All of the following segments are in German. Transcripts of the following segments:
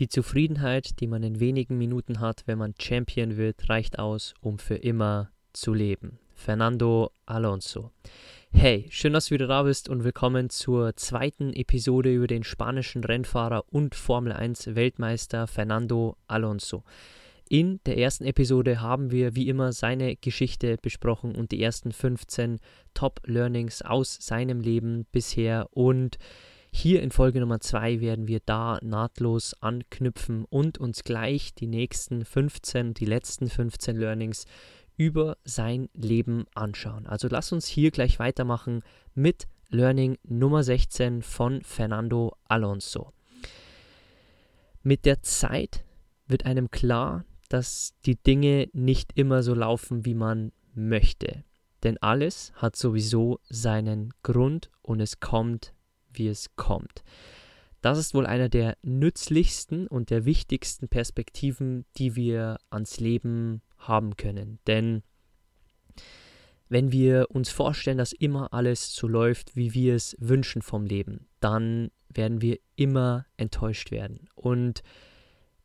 Die Zufriedenheit, die man in wenigen Minuten hat, wenn man Champion wird, reicht aus, um für immer zu leben. Fernando Alonso. Hey, schön, dass du wieder da bist und willkommen zur zweiten Episode über den spanischen Rennfahrer und Formel 1 Weltmeister Fernando Alonso. In der ersten Episode haben wir wie immer seine Geschichte besprochen und die ersten 15 Top Learnings aus seinem Leben bisher und hier in Folge Nummer 2 werden wir da nahtlos anknüpfen und uns gleich die nächsten 15, die letzten 15 Learnings über sein Leben anschauen. Also lass uns hier gleich weitermachen mit Learning Nummer 16 von Fernando Alonso. Mit der Zeit wird einem klar, dass die Dinge nicht immer so laufen, wie man möchte. Denn alles hat sowieso seinen Grund und es kommt wie es kommt. Das ist wohl einer der nützlichsten und der wichtigsten Perspektiven, die wir ans Leben haben können. Denn wenn wir uns vorstellen, dass immer alles so läuft, wie wir es wünschen vom Leben, dann werden wir immer enttäuscht werden. Und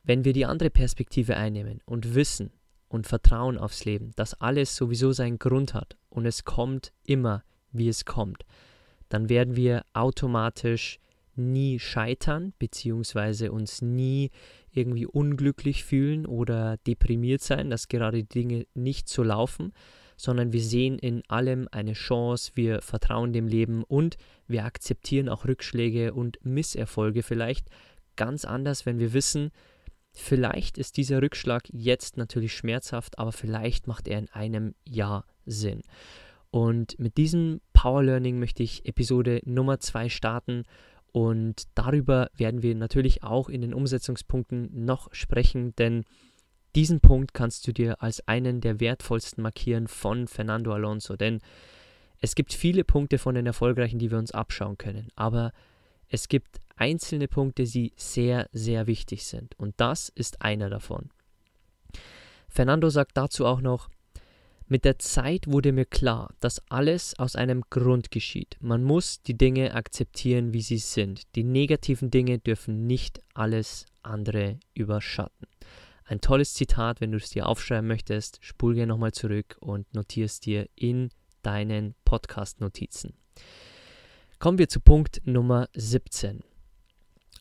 wenn wir die andere Perspektive einnehmen und wissen und vertrauen aufs Leben, dass alles sowieso seinen Grund hat und es kommt immer, wie es kommt, dann werden wir automatisch nie scheitern, beziehungsweise uns nie irgendwie unglücklich fühlen oder deprimiert sein, dass gerade die Dinge nicht so laufen, sondern wir sehen in allem eine Chance, wir vertrauen dem Leben und wir akzeptieren auch Rückschläge und Misserfolge vielleicht ganz anders, wenn wir wissen, vielleicht ist dieser Rückschlag jetzt natürlich schmerzhaft, aber vielleicht macht er in einem Jahr Sinn. Und mit diesem Power Learning möchte ich Episode Nummer 2 starten. Und darüber werden wir natürlich auch in den Umsetzungspunkten noch sprechen, denn diesen Punkt kannst du dir als einen der wertvollsten markieren von Fernando Alonso, denn es gibt viele Punkte von den Erfolgreichen, die wir uns abschauen können, aber es gibt einzelne Punkte, die sehr, sehr wichtig sind. Und das ist einer davon. Fernando sagt dazu auch noch, mit der Zeit wurde mir klar, dass alles aus einem Grund geschieht. Man muss die Dinge akzeptieren, wie sie sind. Die negativen Dinge dürfen nicht alles andere überschatten. Ein tolles Zitat, wenn du es dir aufschreiben möchtest, spul gerne nochmal zurück und notierst dir in deinen Podcast-Notizen. Kommen wir zu Punkt Nummer 17.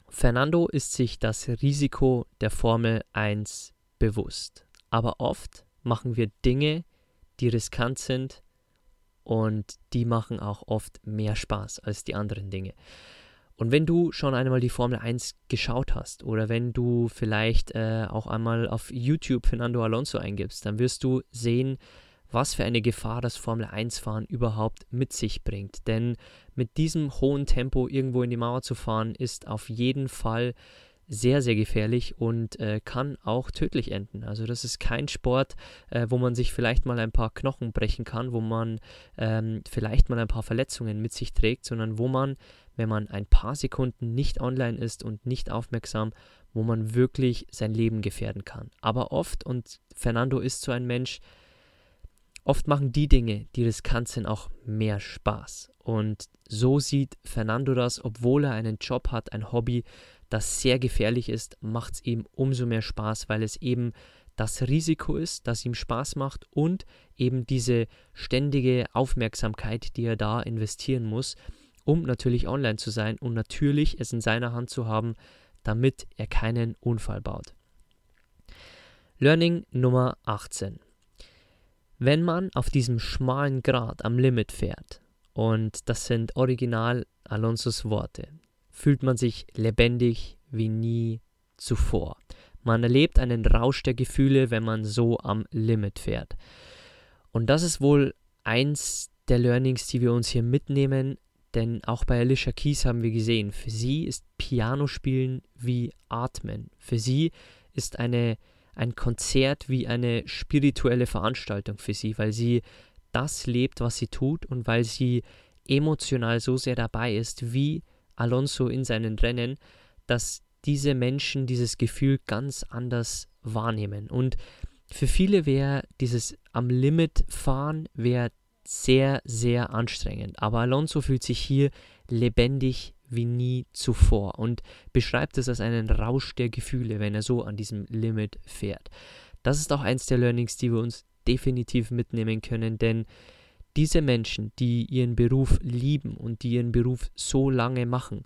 Fernando ist sich das Risiko der Formel 1 bewusst. Aber oft machen wir Dinge, die riskant sind und die machen auch oft mehr Spaß als die anderen Dinge. Und wenn du schon einmal die Formel 1 geschaut hast oder wenn du vielleicht äh, auch einmal auf YouTube Fernando Alonso eingibst, dann wirst du sehen, was für eine Gefahr das Formel 1 Fahren überhaupt mit sich bringt. Denn mit diesem hohen Tempo irgendwo in die Mauer zu fahren, ist auf jeden Fall sehr, sehr gefährlich und äh, kann auch tödlich enden. Also das ist kein Sport, äh, wo man sich vielleicht mal ein paar Knochen brechen kann, wo man ähm, vielleicht mal ein paar Verletzungen mit sich trägt, sondern wo man, wenn man ein paar Sekunden nicht online ist und nicht aufmerksam, wo man wirklich sein Leben gefährden kann. Aber oft, und Fernando ist so ein Mensch, oft machen die Dinge, die riskant sind, auch mehr Spaß. Und so sieht Fernando das, obwohl er einen Job hat, ein Hobby, das sehr gefährlich ist, macht es ihm umso mehr Spaß, weil es eben das Risiko ist, das ihm Spaß macht und eben diese ständige Aufmerksamkeit, die er da investieren muss, um natürlich online zu sein und natürlich es in seiner Hand zu haben, damit er keinen Unfall baut. Learning Nummer 18. Wenn man auf diesem schmalen Grat am Limit fährt, und das sind original Alonsos Worte, fühlt man sich lebendig wie nie zuvor. Man erlebt einen Rausch der Gefühle, wenn man so am Limit fährt. Und das ist wohl eins der Learnings, die wir uns hier mitnehmen, denn auch bei Alicia Keys haben wir gesehen, für sie ist Piano spielen wie Atmen. Für sie ist eine, ein Konzert wie eine spirituelle Veranstaltung für sie, weil sie das lebt, was sie tut und weil sie emotional so sehr dabei ist, wie Alonso in seinen Rennen, dass diese Menschen dieses Gefühl ganz anders wahrnehmen. Und für viele wäre dieses am Limit fahren wäre sehr, sehr anstrengend. Aber Alonso fühlt sich hier lebendig wie nie zuvor und beschreibt es als einen Rausch der Gefühle, wenn er so an diesem Limit fährt. Das ist auch eins der Learnings, die wir uns definitiv mitnehmen können, denn diese Menschen, die ihren Beruf lieben und die ihren Beruf so lange machen,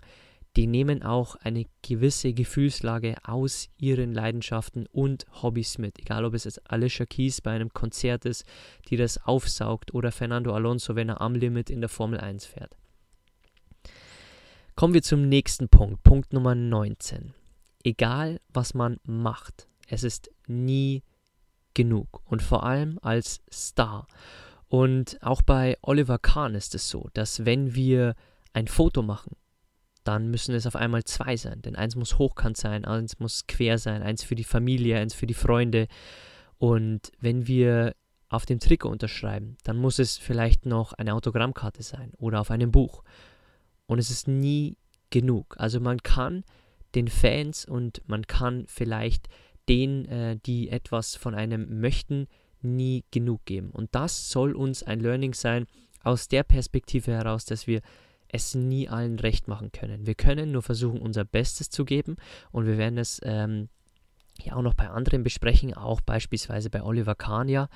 die nehmen auch eine gewisse Gefühlslage aus ihren Leidenschaften und Hobbys mit. Egal, ob es jetzt Alicia Keys bei einem Konzert ist, die das aufsaugt, oder Fernando Alonso, wenn er am Limit in der Formel 1 fährt. Kommen wir zum nächsten Punkt, Punkt Nummer 19. Egal, was man macht, es ist nie genug. Und vor allem als Star. Und auch bei Oliver Kahn ist es so, dass wenn wir ein Foto machen, dann müssen es auf einmal zwei sein. Denn eins muss hochkant sein, eins muss quer sein, eins für die Familie, eins für die Freunde. Und wenn wir auf dem Trikot unterschreiben, dann muss es vielleicht noch eine Autogrammkarte sein oder auf einem Buch. Und es ist nie genug. Also man kann den Fans und man kann vielleicht denen, äh, die etwas von einem möchten, nie genug geben. Und das soll uns ein Learning sein aus der Perspektive heraus, dass wir es nie allen recht machen können. Wir können nur versuchen, unser Bestes zu geben und wir werden es ähm, ja auch noch bei anderen besprechen, auch beispielsweise bei Oliver Kahn ja.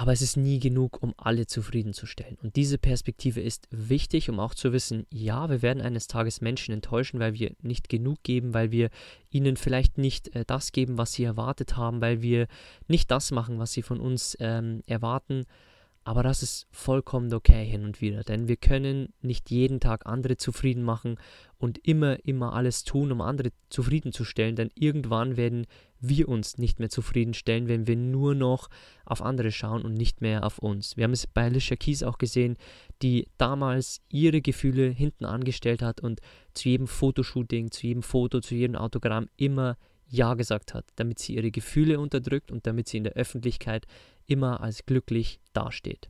Aber es ist nie genug, um alle zufriedenzustellen. Und diese Perspektive ist wichtig, um auch zu wissen, ja, wir werden eines Tages Menschen enttäuschen, weil wir nicht genug geben, weil wir ihnen vielleicht nicht äh, das geben, was sie erwartet haben, weil wir nicht das machen, was sie von uns ähm, erwarten. Aber das ist vollkommen okay hin und wieder, denn wir können nicht jeden Tag andere zufrieden machen und immer, immer alles tun, um andere zufriedenzustellen, denn irgendwann werden wir uns nicht mehr zufriedenstellen, wenn wir nur noch auf andere schauen und nicht mehr auf uns. Wir haben es bei Alicia Keys auch gesehen, die damals ihre Gefühle hinten angestellt hat und zu jedem Fotoshooting, zu jedem Foto, zu jedem Autogramm immer Ja gesagt hat, damit sie ihre Gefühle unterdrückt und damit sie in der Öffentlichkeit immer als glücklich dasteht.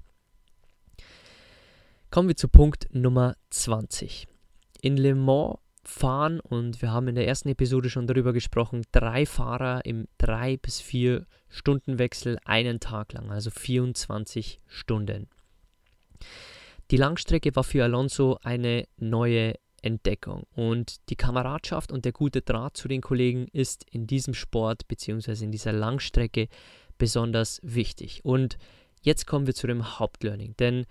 Kommen wir zu Punkt Nummer 20. In Le Mans fahren, und wir haben in der ersten Episode schon darüber gesprochen, drei Fahrer im 3 bis 4 Stunden Wechsel einen Tag lang, also 24 Stunden. Die Langstrecke war für Alonso eine neue Entdeckung und die Kameradschaft und der gute Draht zu den Kollegen ist in diesem Sport bzw. in dieser Langstrecke besonders wichtig. Und jetzt kommen wir zu dem Hauptlearning, denn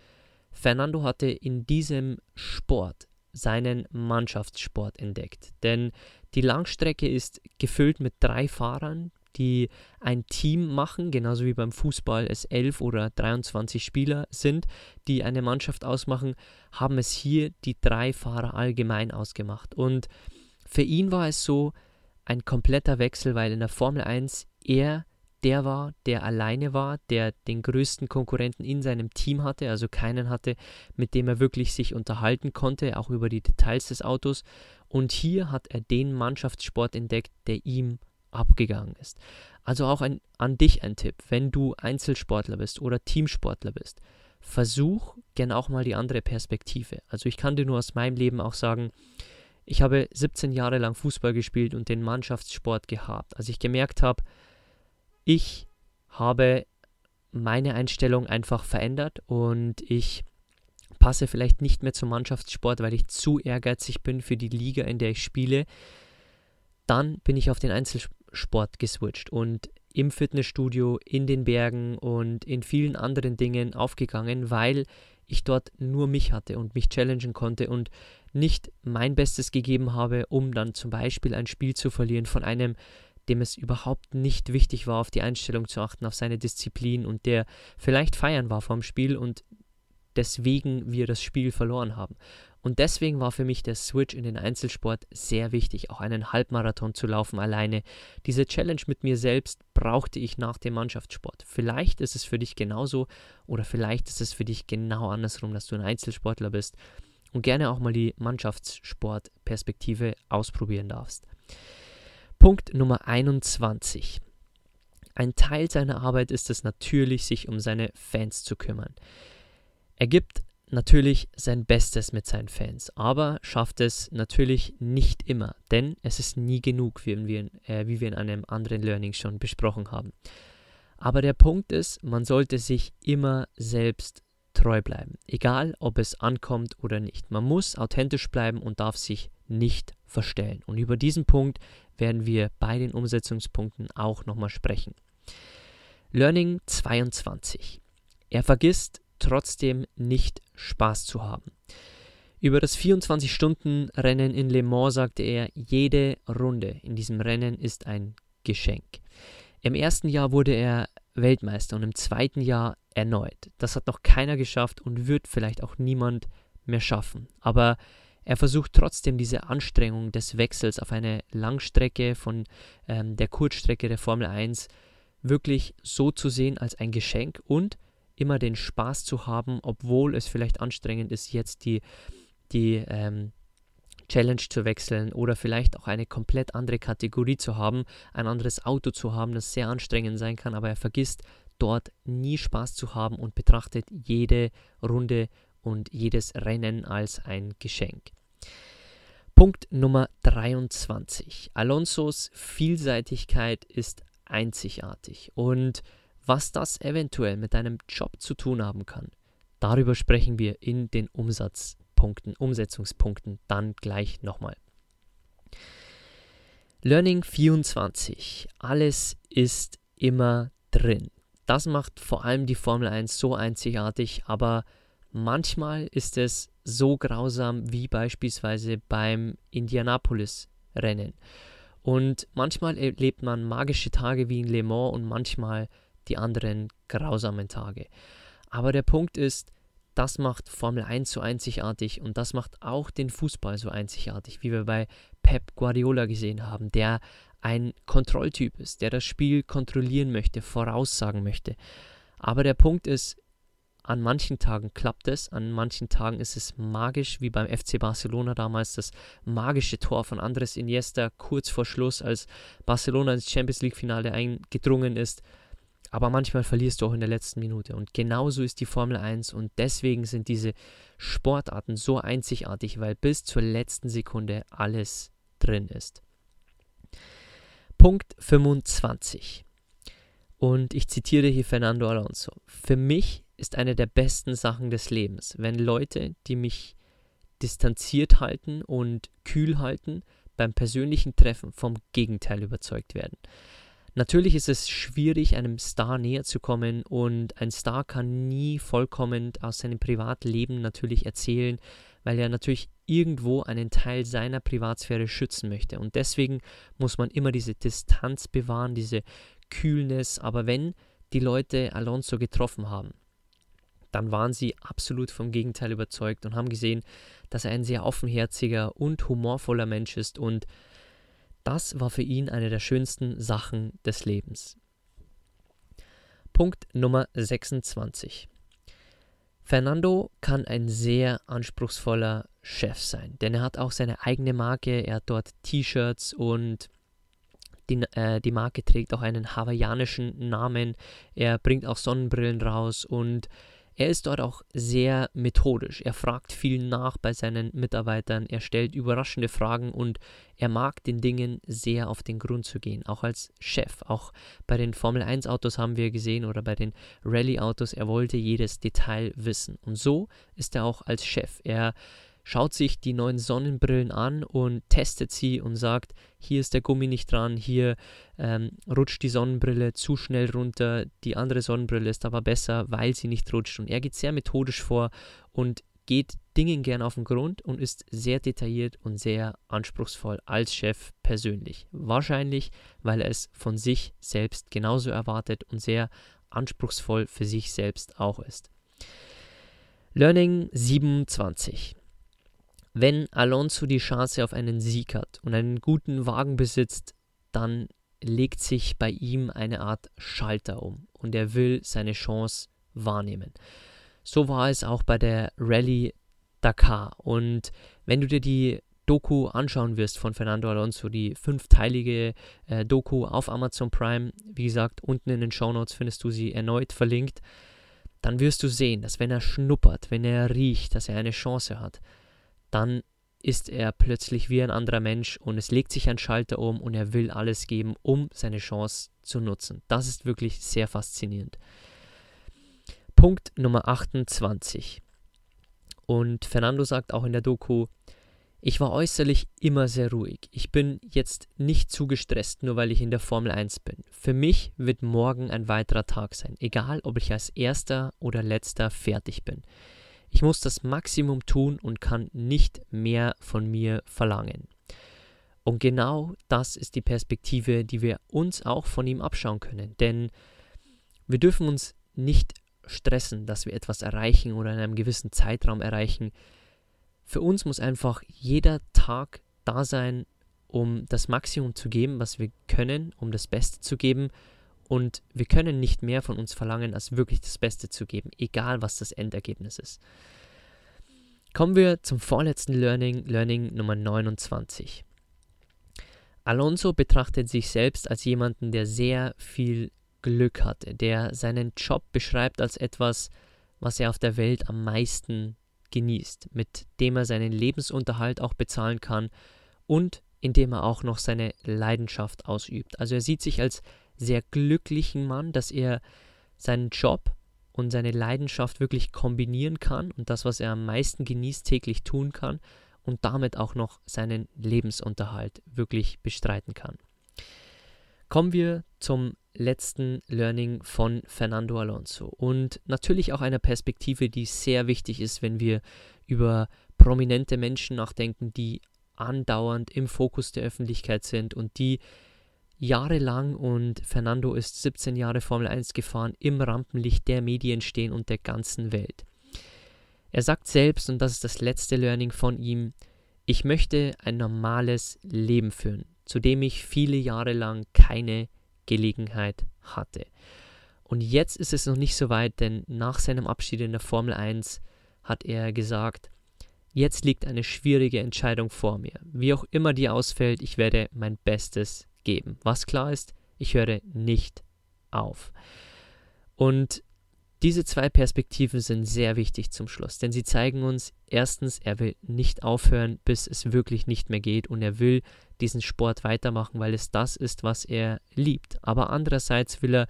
Fernando hatte in diesem Sport seinen Mannschaftssport entdeckt. Denn die Langstrecke ist gefüllt mit drei Fahrern, die ein Team machen, genauso wie beim Fußball es 11 oder 23 Spieler sind, die eine Mannschaft ausmachen, haben es hier die drei Fahrer allgemein ausgemacht. Und für ihn war es so ein kompletter Wechsel, weil in der Formel 1 er der war, der alleine war, der den größten Konkurrenten in seinem Team hatte, also keinen hatte, mit dem er wirklich sich unterhalten konnte, auch über die Details des Autos. Und hier hat er den Mannschaftssport entdeckt, der ihm abgegangen ist. Also auch ein, an dich ein Tipp, wenn du Einzelsportler bist oder Teamsportler bist, versuch gerne auch mal die andere Perspektive. Also ich kann dir nur aus meinem Leben auch sagen, ich habe 17 Jahre lang Fußball gespielt und den Mannschaftssport gehabt. Als ich gemerkt habe, ich habe meine Einstellung einfach verändert und ich passe vielleicht nicht mehr zum Mannschaftssport, weil ich zu ehrgeizig bin für die Liga, in der ich spiele. Dann bin ich auf den Einzelsport geswitcht und im Fitnessstudio, in den Bergen und in vielen anderen Dingen aufgegangen, weil ich dort nur mich hatte und mich challengen konnte und nicht mein Bestes gegeben habe, um dann zum Beispiel ein Spiel zu verlieren von einem dem es überhaupt nicht wichtig war, auf die Einstellung zu achten, auf seine Disziplin und der vielleicht feiern war vom Spiel und deswegen wir das Spiel verloren haben. Und deswegen war für mich der Switch in den Einzelsport sehr wichtig, auch einen Halbmarathon zu laufen alleine. Diese Challenge mit mir selbst brauchte ich nach dem Mannschaftssport. Vielleicht ist es für dich genauso oder vielleicht ist es für dich genau andersrum, dass du ein Einzelsportler bist und gerne auch mal die Mannschaftssportperspektive ausprobieren darfst. Punkt Nummer 21. Ein Teil seiner Arbeit ist es natürlich, sich um seine Fans zu kümmern. Er gibt natürlich sein Bestes mit seinen Fans, aber schafft es natürlich nicht immer, denn es ist nie genug, wie wir, äh, wie wir in einem anderen Learning schon besprochen haben. Aber der Punkt ist, man sollte sich immer selbst treu bleiben, egal ob es ankommt oder nicht. Man muss authentisch bleiben und darf sich nicht verstellen. Und über diesen Punkt werden wir bei den Umsetzungspunkten auch nochmal sprechen. Learning 22. Er vergisst trotzdem nicht Spaß zu haben. Über das 24-Stunden-Rennen in Le Mans sagte er, jede Runde in diesem Rennen ist ein Geschenk. Im ersten Jahr wurde er Weltmeister und im zweiten Jahr erneut. Das hat noch keiner geschafft und wird vielleicht auch niemand mehr schaffen. Aber er versucht trotzdem diese Anstrengung des Wechsels auf eine Langstrecke von ähm, der Kurzstrecke der Formel 1 wirklich so zu sehen als ein Geschenk und immer den Spaß zu haben, obwohl es vielleicht anstrengend ist, jetzt die, die ähm, Challenge zu wechseln oder vielleicht auch eine komplett andere Kategorie zu haben, ein anderes Auto zu haben, das sehr anstrengend sein kann, aber er vergisst dort nie Spaß zu haben und betrachtet jede Runde und jedes Rennen als ein Geschenk. Punkt Nummer 23. Alonsos Vielseitigkeit ist einzigartig und was das eventuell mit deinem Job zu tun haben kann, darüber sprechen wir in den Umsatzpunkten, Umsetzungspunkten dann gleich nochmal. Learning 24. Alles ist immer drin. Das macht vor allem die Formel 1 so einzigartig, aber manchmal ist es so grausam wie beispielsweise beim Indianapolis-Rennen. Und manchmal erlebt man magische Tage wie in Le Mans und manchmal die anderen grausamen Tage. Aber der Punkt ist, das macht Formel 1 so einzigartig und das macht auch den Fußball so einzigartig, wie wir bei Pep Guardiola gesehen haben, der ein Kontrolltyp ist, der das Spiel kontrollieren möchte, voraussagen möchte. Aber der Punkt ist, an manchen Tagen klappt es, an manchen Tagen ist es magisch, wie beim FC Barcelona damals das magische Tor von Andres Iniesta kurz vor Schluss, als Barcelona ins Champions League Finale eingedrungen ist. Aber manchmal verlierst du auch in der letzten Minute. Und genauso ist die Formel 1 und deswegen sind diese Sportarten so einzigartig, weil bis zur letzten Sekunde alles drin ist. Punkt 25. Und ich zitiere hier Fernando Alonso. Für mich ist eine der besten Sachen des Lebens, wenn Leute, die mich distanziert halten und kühl halten, beim persönlichen Treffen vom Gegenteil überzeugt werden. Natürlich ist es schwierig, einem Star näher zu kommen und ein Star kann nie vollkommen aus seinem Privatleben natürlich erzählen, weil er natürlich irgendwo einen Teil seiner Privatsphäre schützen möchte. Und deswegen muss man immer diese Distanz bewahren, diese Kühlness. Aber wenn die Leute Alonso getroffen haben, dann waren sie absolut vom Gegenteil überzeugt und haben gesehen, dass er ein sehr offenherziger und humorvoller Mensch ist und das war für ihn eine der schönsten Sachen des Lebens. Punkt Nummer 26. Fernando kann ein sehr anspruchsvoller Chef sein, denn er hat auch seine eigene Marke, er hat dort T-Shirts und die, äh, die Marke trägt auch einen hawaiianischen Namen, er bringt auch Sonnenbrillen raus und er ist dort auch sehr methodisch. Er fragt viel nach bei seinen Mitarbeitern, er stellt überraschende Fragen und er mag den Dingen sehr auf den Grund zu gehen, auch als Chef. Auch bei den Formel 1 Autos haben wir gesehen oder bei den Rallye Autos, er wollte jedes Detail wissen. Und so ist er auch als Chef. Er schaut sich die neuen Sonnenbrillen an und testet sie und sagt, hier ist der Gummi nicht dran, hier ähm, rutscht die Sonnenbrille zu schnell runter, die andere Sonnenbrille ist aber besser, weil sie nicht rutscht. Und er geht sehr methodisch vor und geht Dingen gern auf den Grund und ist sehr detailliert und sehr anspruchsvoll als Chef persönlich. Wahrscheinlich, weil er es von sich selbst genauso erwartet und sehr anspruchsvoll für sich selbst auch ist. Learning 27. Wenn Alonso die Chance auf einen Sieg hat und einen guten Wagen besitzt, dann legt sich bei ihm eine Art Schalter um und er will seine Chance wahrnehmen. So war es auch bei der Rallye Dakar. Und wenn du dir die Doku anschauen wirst von Fernando Alonso, die fünfteilige äh, Doku auf Amazon Prime, wie gesagt, unten in den Show Notes findest du sie erneut verlinkt, dann wirst du sehen, dass wenn er schnuppert, wenn er riecht, dass er eine Chance hat, dann ist er plötzlich wie ein anderer Mensch und es legt sich ein Schalter um und er will alles geben, um seine Chance zu nutzen. Das ist wirklich sehr faszinierend. Punkt Nummer 28. Und Fernando sagt auch in der Doku, ich war äußerlich immer sehr ruhig. Ich bin jetzt nicht zu gestresst, nur weil ich in der Formel 1 bin. Für mich wird morgen ein weiterer Tag sein, egal ob ich als erster oder letzter fertig bin. Ich muss das Maximum tun und kann nicht mehr von mir verlangen. Und genau das ist die Perspektive, die wir uns auch von ihm abschauen können. Denn wir dürfen uns nicht stressen, dass wir etwas erreichen oder in einem gewissen Zeitraum erreichen. Für uns muss einfach jeder Tag da sein, um das Maximum zu geben, was wir können, um das Beste zu geben und wir können nicht mehr von uns verlangen, als wirklich das Beste zu geben, egal was das Endergebnis ist. Kommen wir zum vorletzten Learning, Learning Nummer 29. Alonso betrachtet sich selbst als jemanden, der sehr viel Glück hatte, der seinen Job beschreibt als etwas, was er auf der Welt am meisten genießt, mit dem er seinen Lebensunterhalt auch bezahlen kann und indem er auch noch seine Leidenschaft ausübt. Also er sieht sich als sehr glücklichen Mann, dass er seinen Job und seine Leidenschaft wirklich kombinieren kann und das, was er am meisten genießt, täglich tun kann und damit auch noch seinen Lebensunterhalt wirklich bestreiten kann. Kommen wir zum letzten Learning von Fernando Alonso und natürlich auch einer Perspektive, die sehr wichtig ist, wenn wir über prominente Menschen nachdenken, die andauernd im Fokus der Öffentlichkeit sind und die jahrelang und Fernando ist 17 Jahre Formel 1 gefahren, im Rampenlicht der Medien stehen und der ganzen Welt. Er sagt selbst, und das ist das letzte Learning von ihm, ich möchte ein normales Leben führen, zu dem ich viele Jahre lang keine Gelegenheit hatte. Und jetzt ist es noch nicht so weit, denn nach seinem Abschied in der Formel 1 hat er gesagt, jetzt liegt eine schwierige Entscheidung vor mir. Wie auch immer die ausfällt, ich werde mein Bestes geben. Was klar ist, ich höre nicht auf. Und diese zwei Perspektiven sind sehr wichtig zum Schluss, denn sie zeigen uns erstens, er will nicht aufhören, bis es wirklich nicht mehr geht und er will diesen Sport weitermachen, weil es das ist, was er liebt. Aber andererseits will er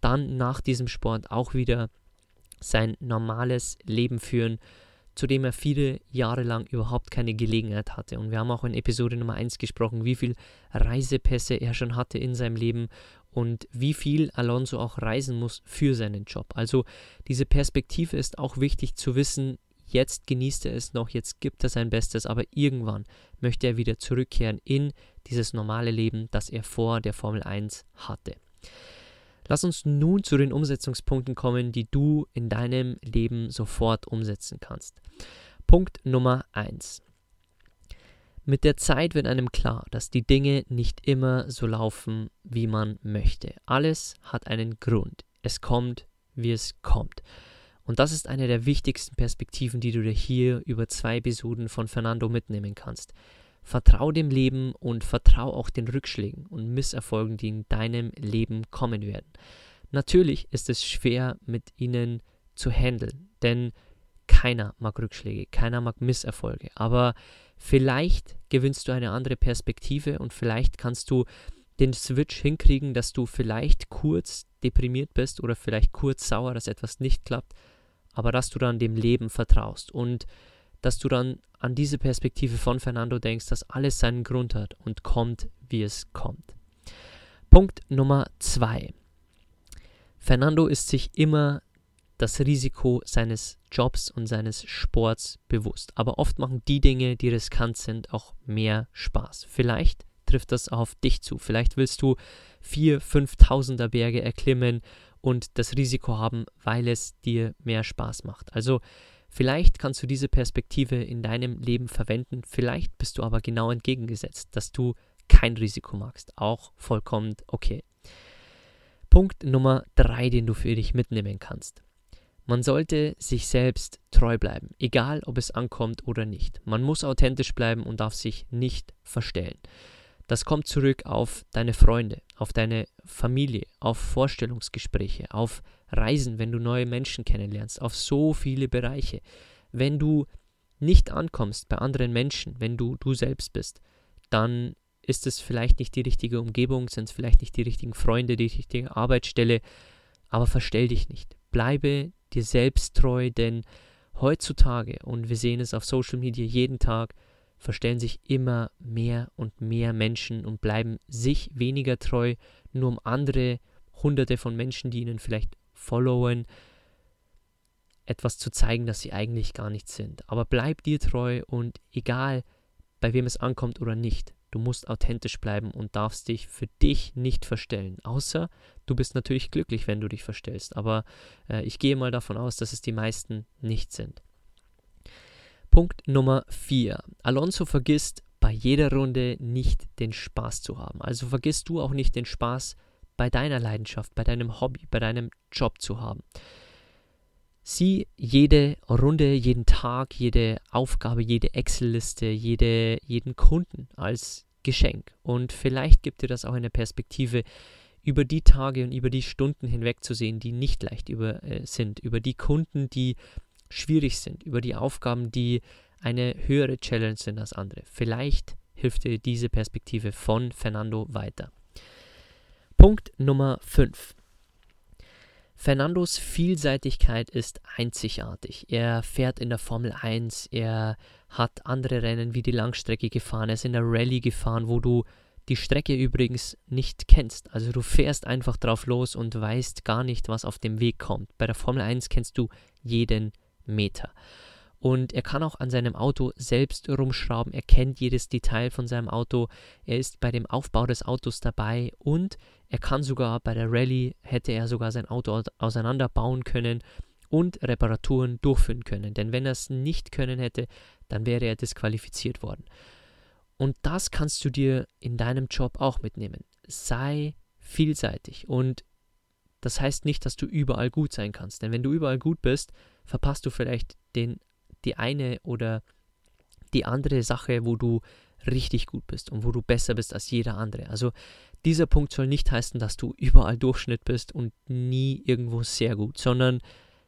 dann nach diesem Sport auch wieder sein normales Leben führen zu dem er viele Jahre lang überhaupt keine Gelegenheit hatte. Und wir haben auch in Episode Nummer 1 gesprochen, wie viele Reisepässe er schon hatte in seinem Leben und wie viel Alonso auch reisen muss für seinen Job. Also diese Perspektive ist auch wichtig zu wissen, jetzt genießt er es noch, jetzt gibt er sein Bestes, aber irgendwann möchte er wieder zurückkehren in dieses normale Leben, das er vor der Formel 1 hatte. Lass uns nun zu den Umsetzungspunkten kommen, die du in deinem Leben sofort umsetzen kannst. Punkt Nummer 1. Mit der Zeit wird einem klar, dass die Dinge nicht immer so laufen, wie man möchte. Alles hat einen Grund. Es kommt, wie es kommt. Und das ist eine der wichtigsten Perspektiven, die du dir hier über zwei Episoden von Fernando mitnehmen kannst. Vertrau dem Leben und vertrau auch den Rückschlägen und Misserfolgen, die in deinem Leben kommen werden. Natürlich ist es schwer, mit ihnen zu handeln, denn keiner mag Rückschläge, keiner mag Misserfolge. Aber vielleicht gewinnst du eine andere Perspektive und vielleicht kannst du den Switch hinkriegen, dass du vielleicht kurz deprimiert bist oder vielleicht kurz sauer, dass etwas nicht klappt, aber dass du dann dem Leben vertraust und dass du dann an diese Perspektive von Fernando denkst, dass alles seinen Grund hat und kommt, wie es kommt. Punkt Nummer zwei. Fernando ist sich immer das Risiko seines Jobs und seines Sports bewusst. Aber oft machen die Dinge, die riskant sind, auch mehr Spaß. Vielleicht trifft das auf dich zu. Vielleicht willst du vier, fünftausender Berge erklimmen und das Risiko haben, weil es dir mehr Spaß macht. Also Vielleicht kannst du diese Perspektive in deinem Leben verwenden, vielleicht bist du aber genau entgegengesetzt, dass du kein Risiko magst. Auch vollkommen okay. Punkt Nummer drei, den du für dich mitnehmen kannst. Man sollte sich selbst treu bleiben, egal ob es ankommt oder nicht. Man muss authentisch bleiben und darf sich nicht verstellen. Das kommt zurück auf deine Freunde, auf deine Familie, auf Vorstellungsgespräche, auf Reisen, wenn du neue Menschen kennenlernst, auf so viele Bereiche. Wenn du nicht ankommst bei anderen Menschen, wenn du du selbst bist, dann ist es vielleicht nicht die richtige Umgebung, sind es vielleicht nicht die richtigen Freunde, die richtige Arbeitsstelle, aber verstell dich nicht. Bleibe dir selbst treu, denn heutzutage, und wir sehen es auf Social Media jeden Tag, verstellen sich immer mehr und mehr Menschen und bleiben sich weniger treu, nur um andere hunderte von Menschen, die ihnen vielleicht followen, etwas zu zeigen, dass sie eigentlich gar nicht sind. Aber bleib dir treu und egal, bei wem es ankommt oder nicht, du musst authentisch bleiben und darfst dich für dich nicht verstellen. Außer du bist natürlich glücklich, wenn du dich verstellst. Aber äh, ich gehe mal davon aus, dass es die meisten nicht sind. Punkt Nummer 4. Alonso vergisst bei jeder Runde nicht den Spaß zu haben. Also vergisst du auch nicht den Spaß bei deiner Leidenschaft, bei deinem Hobby, bei deinem Job zu haben. Sieh jede Runde, jeden Tag, jede Aufgabe, jede Excel-Liste, jede, jeden Kunden als Geschenk. Und vielleicht gibt dir das auch eine Perspektive, über die Tage und über die Stunden hinweg zu sehen, die nicht leicht über, äh, sind, über die Kunden, die schwierig sind, über die Aufgaben, die eine höhere Challenge sind als andere. Vielleicht hilft dir diese Perspektive von Fernando weiter. Punkt Nummer 5. Fernandos Vielseitigkeit ist einzigartig. Er fährt in der Formel 1, er hat andere Rennen wie die Langstrecke gefahren, er ist in der Rallye gefahren, wo du die Strecke übrigens nicht kennst. Also du fährst einfach drauf los und weißt gar nicht, was auf dem Weg kommt. Bei der Formel 1 kennst du jeden Meter. Und er kann auch an seinem Auto selbst rumschrauben. Er kennt jedes Detail von seinem Auto. Er ist bei dem Aufbau des Autos dabei und er kann sogar bei der Rallye, hätte er sogar sein Auto auseinanderbauen können und Reparaturen durchführen können. Denn wenn er es nicht können hätte, dann wäre er disqualifiziert worden. Und das kannst du dir in deinem Job auch mitnehmen. Sei vielseitig und das heißt nicht, dass du überall gut sein kannst. Denn wenn du überall gut bist, verpasst du vielleicht den, die eine oder die andere Sache, wo du richtig gut bist und wo du besser bist als jeder andere. Also dieser Punkt soll nicht heißen, dass du überall Durchschnitt bist und nie irgendwo sehr gut, sondern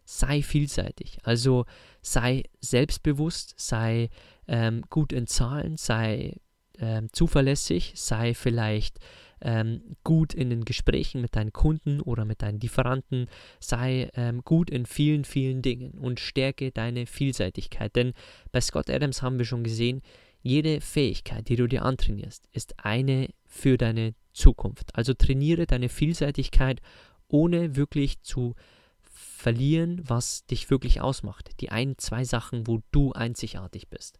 sei vielseitig. Also sei selbstbewusst, sei ähm, gut in Zahlen, sei ähm, zuverlässig, sei vielleicht ähm, gut in den Gesprächen mit deinen Kunden oder mit deinen Lieferanten, sei ähm, gut in vielen, vielen Dingen und stärke deine Vielseitigkeit. Denn bei Scott Adams haben wir schon gesehen, jede Fähigkeit, die du dir antrainierst, ist eine für deine Zukunft. Also trainiere deine Vielseitigkeit, ohne wirklich zu verlieren, was dich wirklich ausmacht. Die ein, zwei Sachen, wo du einzigartig bist.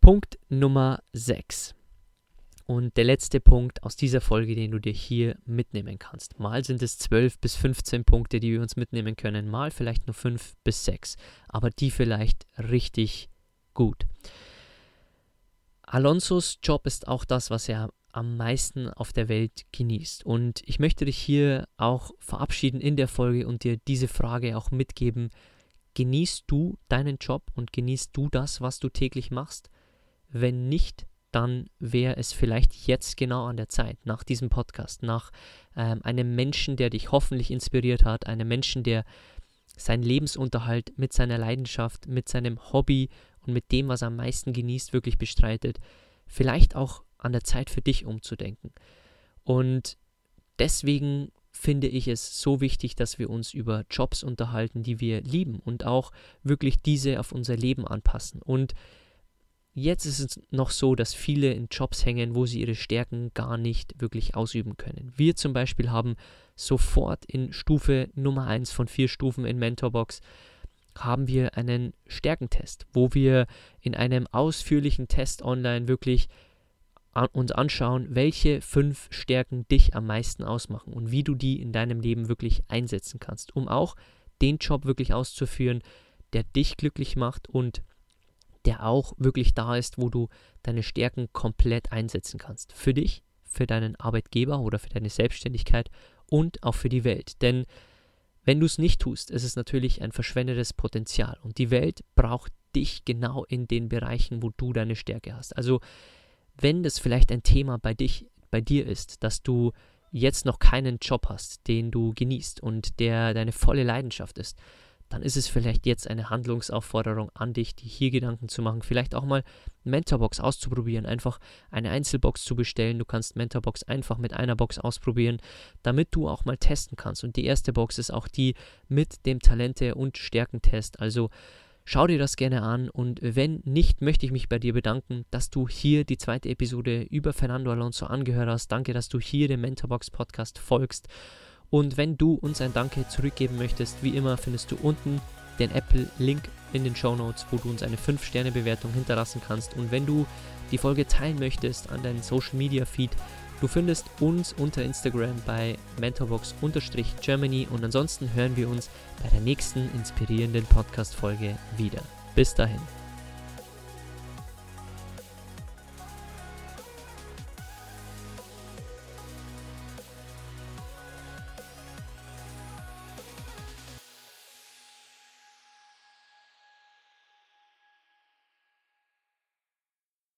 Punkt Nummer 6. Und der letzte Punkt aus dieser Folge, den du dir hier mitnehmen kannst. Mal sind es 12 bis 15 Punkte, die wir uns mitnehmen können, mal vielleicht nur 5 bis 6, aber die vielleicht richtig gut. Alonsos Job ist auch das, was er am meisten auf der Welt genießt. Und ich möchte dich hier auch verabschieden in der Folge und dir diese Frage auch mitgeben. Genießt du deinen Job und genießt du das, was du täglich machst? Wenn nicht, dann wäre es vielleicht jetzt genau an der Zeit, nach diesem Podcast, nach ähm, einem Menschen, der dich hoffentlich inspiriert hat, einem Menschen, der seinen Lebensunterhalt mit seiner Leidenschaft, mit seinem Hobby und mit dem, was er am meisten genießt, wirklich bestreitet, vielleicht auch an der Zeit für dich umzudenken. Und deswegen finde ich es so wichtig, dass wir uns über Jobs unterhalten, die wir lieben und auch wirklich diese auf unser Leben anpassen. Und Jetzt ist es noch so, dass viele in Jobs hängen, wo sie ihre Stärken gar nicht wirklich ausüben können. Wir zum Beispiel haben sofort in Stufe Nummer 1 von vier Stufen in Mentorbox haben wir einen Stärkentest, wo wir in einem ausführlichen Test online wirklich an uns anschauen, welche fünf Stärken dich am meisten ausmachen und wie du die in deinem Leben wirklich einsetzen kannst, um auch den Job wirklich auszuführen, der dich glücklich macht und der auch wirklich da ist, wo du deine Stärken komplett einsetzen kannst. Für dich, für deinen Arbeitgeber oder für deine Selbstständigkeit und auch für die Welt. Denn wenn du es nicht tust, ist es natürlich ein verschwendetes Potenzial. Und die Welt braucht dich genau in den Bereichen, wo du deine Stärke hast. Also wenn das vielleicht ein Thema bei dich, bei dir ist, dass du jetzt noch keinen Job hast, den du genießt und der deine volle Leidenschaft ist, dann ist es vielleicht jetzt eine Handlungsaufforderung an dich, dir hier Gedanken zu machen, vielleicht auch mal Mentorbox auszuprobieren, einfach eine Einzelbox zu bestellen. Du kannst Mentorbox einfach mit einer Box ausprobieren, damit du auch mal testen kannst. Und die erste Box ist auch die mit dem Talente- und Stärkentest. Also Schau dir das gerne an und wenn nicht, möchte ich mich bei dir bedanken, dass du hier die zweite Episode über Fernando Alonso angehört hast. Danke, dass du hier dem Mentorbox Podcast folgst. Und wenn du uns ein Danke zurückgeben möchtest, wie immer findest du unten den Apple-Link in den Show Notes, wo du uns eine 5-Sterne-Bewertung hinterlassen kannst. Und wenn du die Folge teilen möchtest an deinen Social-Media-Feed, du findest uns unter Instagram bei mentorbox-germany und ansonsten hören wir uns bei der nächsten inspirierenden Podcast-Folge wieder. Bis dahin.